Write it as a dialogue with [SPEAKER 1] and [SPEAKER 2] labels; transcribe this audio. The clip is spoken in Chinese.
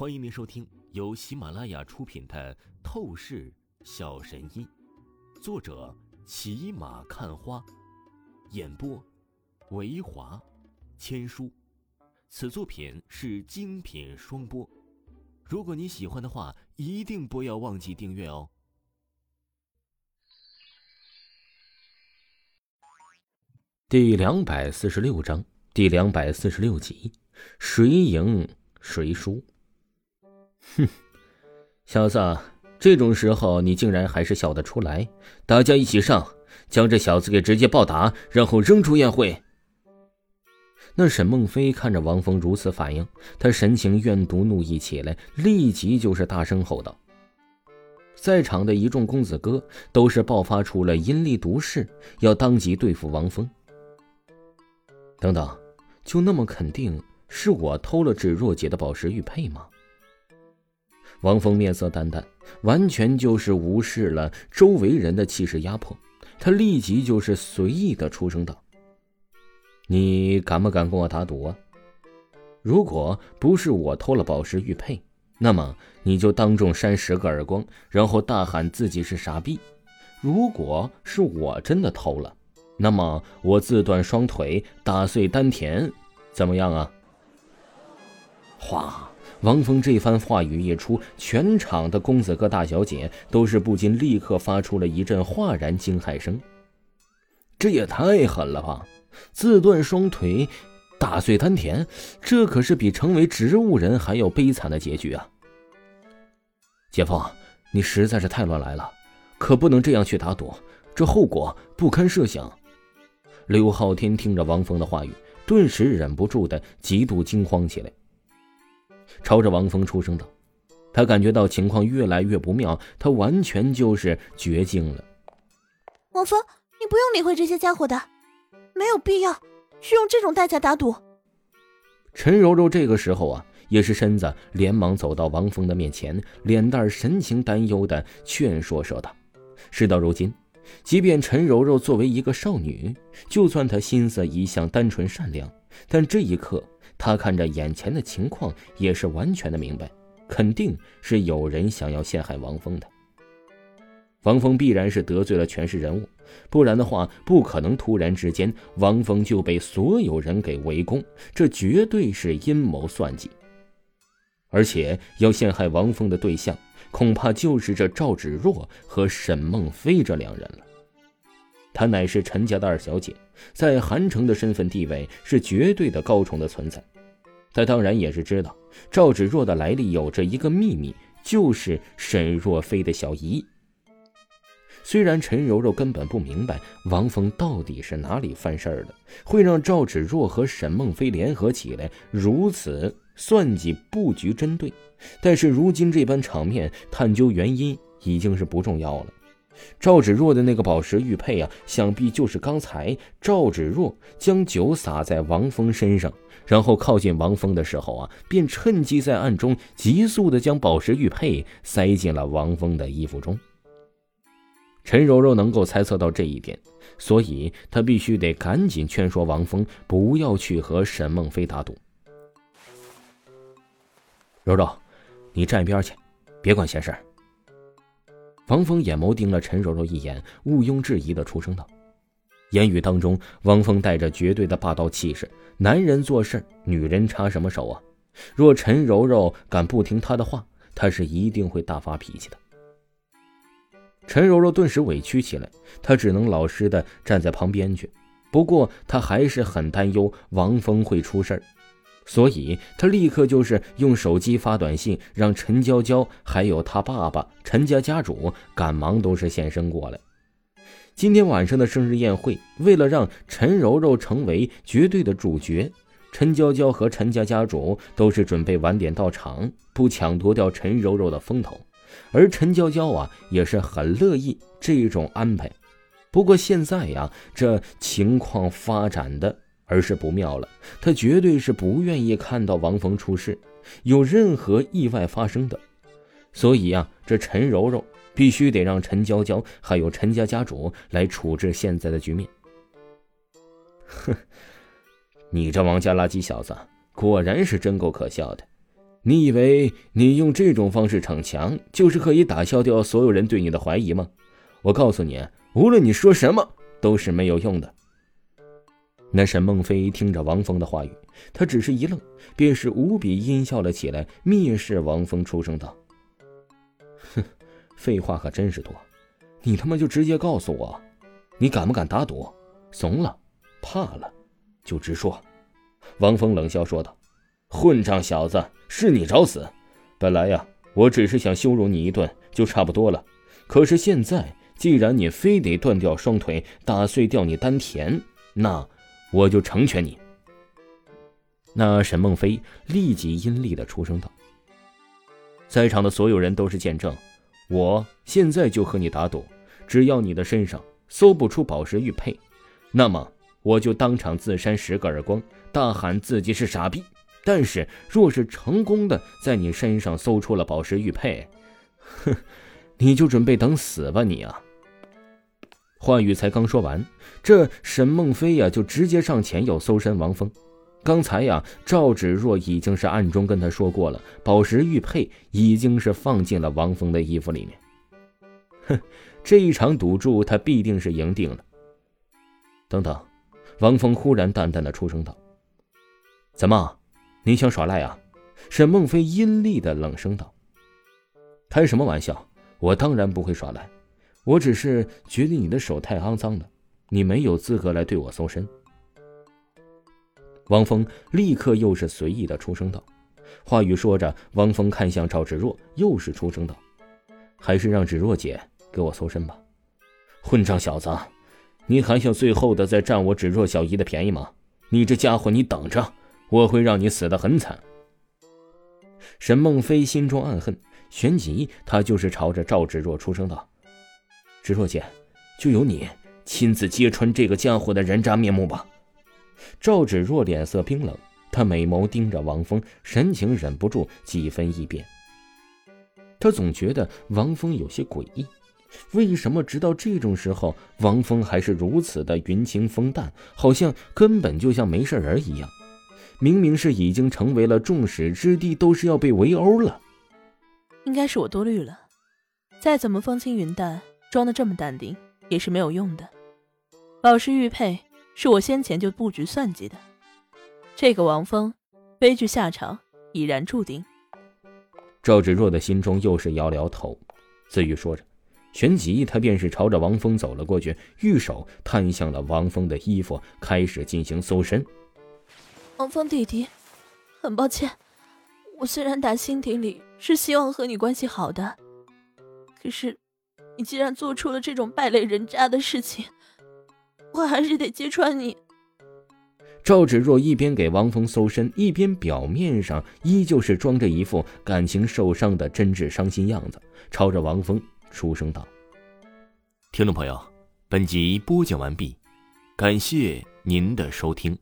[SPEAKER 1] 欢迎您收听由喜马拉雅出品的《透视小神医》，作者骑马看花，演播维华千书。此作品是精品双播。如果你喜欢的话，一定不要忘记订阅哦。第两百四十六章，第两百四十六集，谁赢谁输？哼，小子，这种时候你竟然还是笑得出来！大家一起上，将这小子给直接暴打，然后扔出宴会。那沈梦飞看着王峰如此反应，他神情怨毒怒意起来，立即就是大声吼道：“在场的一众公子哥都是爆发出了阴力毒誓，要当即对付王峰。等等，就那么肯定是我偷了芷若姐的宝石玉佩吗？”王峰面色淡淡，完全就是无视了周围人的气势压迫。他立即就是随意的出声道：“你敢不敢跟我打赌啊？如果不是我偷了宝石玉佩，那么你就当众扇十个耳光，然后大喊自己是傻逼；如果是我真的偷了，那么我自断双腿，打碎丹田，怎么样啊？”哗。王峰这番话语一出，全场的公子哥大小姐都是不禁立刻发出了一阵哗然惊骇声。这也太狠了吧！自断双腿，打碎丹田，这可是比成为植物人还要悲惨的结局啊！姐夫，你实在是太乱来了，可不能这样去打赌，这后果不堪设想。刘昊天听着王峰的话语，顿时忍不住的极度惊慌起来。朝着王峰出声道：“他感觉到情况越来越不妙，他完全就是绝境了。”
[SPEAKER 2] 王峰，你不用理会这些家伙的，没有必要去用这种代价打赌。
[SPEAKER 1] 陈柔柔这个时候啊，也是身子连忙走到王峰的面前，脸蛋神情担忧的劝说说道：“事到如今，即便陈柔柔作为一个少女，就算她心思一向单纯善良，但这一刻……”他看着眼前的情况，也是完全的明白，肯定是有人想要陷害王峰的。王峰必然是得罪了权势人物，不然的话，不可能突然之间王峰就被所有人给围攻，这绝对是阴谋算计。而且要陷害王峰的对象，恐怕就是这赵芷若和沈梦飞这两人了。她乃是陈家的二小姐，在韩城的身份地位是绝对的高崇的存在。他当然也是知道赵芷若的来历有着一个秘密，就是沈若飞的小姨。虽然陈柔柔根本不明白王峰到底是哪里犯事儿了，会让赵芷若和沈梦飞联合起来如此算计布局针对，但是如今这般场面，探究原因已经是不重要了。赵芷若的那个宝石玉佩啊，想必就是刚才赵芷若将酒洒在王峰身上，然后靠近王峰的时候啊，便趁机在暗中急速的将宝石玉佩塞进了王峰的衣服中。陈柔柔能够猜测到这一点，所以她必须得赶紧劝说王峰不要去和沈梦飞打赌。柔柔，你站一边去，别管闲事儿。王峰眼眸盯了陈柔柔一眼，毋庸置疑的出声道：“言语当中，王峰带着绝对的霸道气势。男人做事，女人插什么手啊？若陈柔柔敢不听他的话，他是一定会大发脾气的。”陈柔柔顿时委屈起来，她只能老实的站在旁边去。不过，她还是很担忧王峰会出事儿。所以，他立刻就是用手机发短信，让陈娇娇还有他爸爸陈家家主赶忙都是现身过来。今天晚上的生日宴会，为了让陈柔柔成为绝对的主角，陈娇娇和陈家家主都是准备晚点到场，不抢夺掉陈柔柔的风头。而陈娇娇啊，也是很乐意这种安排。不过现在呀，这情况发展的。而是不妙了，他绝对是不愿意看到王峰出事，有任何意外发生的。所以呀，这陈柔柔必须得让陈娇娇还有陈家家主来处置现在的局面。哼，你这王家垃圾小子，果然是真够可笑的！你以为你用这种方式逞强，就是可以打消掉所有人对你的怀疑吗？我告诉你，无论你说什么，都是没有用的。那沈梦飞听着王峰的话语，他只是一愣，便是无比阴笑了起来，蔑视王峰，出声道：“哼，废话可真是多，你他妈就直接告诉我，你敢不敢打赌？怂了，怕了，就直说。”王峰冷笑说道：“混账小子，是你找死！本来呀，我只是想羞辱你一顿就差不多了，可是现在既然你非得断掉双腿，打碎掉你丹田，那……”我就成全你。那沈梦飞立即阴厉的出声道：“在场的所有人都是见证，我现在就和你打赌，只要你的身上搜不出宝石玉佩，那么我就当场自扇十个耳光，大喊自己是傻逼。但是若是成功的在你身上搜出了宝石玉佩，哼，你就准备等死吧你啊！”话语才刚说完。这沈梦飞呀，就直接上前要搜身王峰。刚才呀，赵芷若已经是暗中跟他说过了，宝石玉佩已经是放进了王峰的衣服里面。哼，这一场赌注他必定是赢定了。等等，王峰忽然淡淡的出声道：“怎么，你想耍赖啊？”沈梦飞阴厉的冷声道：“开什么玩笑？我当然不会耍赖，我只是觉得你的手太肮脏了。”你没有资格来对我搜身。王峰立刻又是随意的出声道，话语说着，王峰看向赵芷若，又是出声道：“还是让芷若姐给我搜身吧。”混账小子，你还想最后的再占我芷若小姨的便宜吗？你这家伙，你等着，我会让你死的很惨。沈梦飞心中暗恨，旋即他就是朝着赵芷若出声道：“芷若姐，就由你。”亲自揭穿这个家伙的人渣面目吧！赵芷若脸色冰冷，她美眸盯着王峰，神情忍不住几分异变。她总觉得王峰有些诡异，为什么直到这种时候，王峰还是如此的云清风淡，好像根本就像没事人一样？明明是已经成为了众矢之的，都是要被围殴了。
[SPEAKER 2] 应该是我多虑了，再怎么风轻云淡，装的这么淡定也是没有用的。宝石玉佩是我先前就布局算计的，这个王峰悲剧下场已然注定。
[SPEAKER 1] 赵芷若的心中又是摇摇头，自语说着，旋即他便是朝着王峰走了过去，玉手探向了王峰的衣服，开始进行搜身。
[SPEAKER 2] 王峰弟弟，很抱歉，我虽然打心底里是希望和你关系好的，可是你既然做出了这种败类人渣的事情。我还是得揭穿你。
[SPEAKER 1] 赵芷若一边给王峰搜身，一边表面上依旧是装着一副感情受伤的真挚伤心样子，朝着王峰出声道：“
[SPEAKER 3] 听众朋友，本集播讲完毕，感谢您的收听。”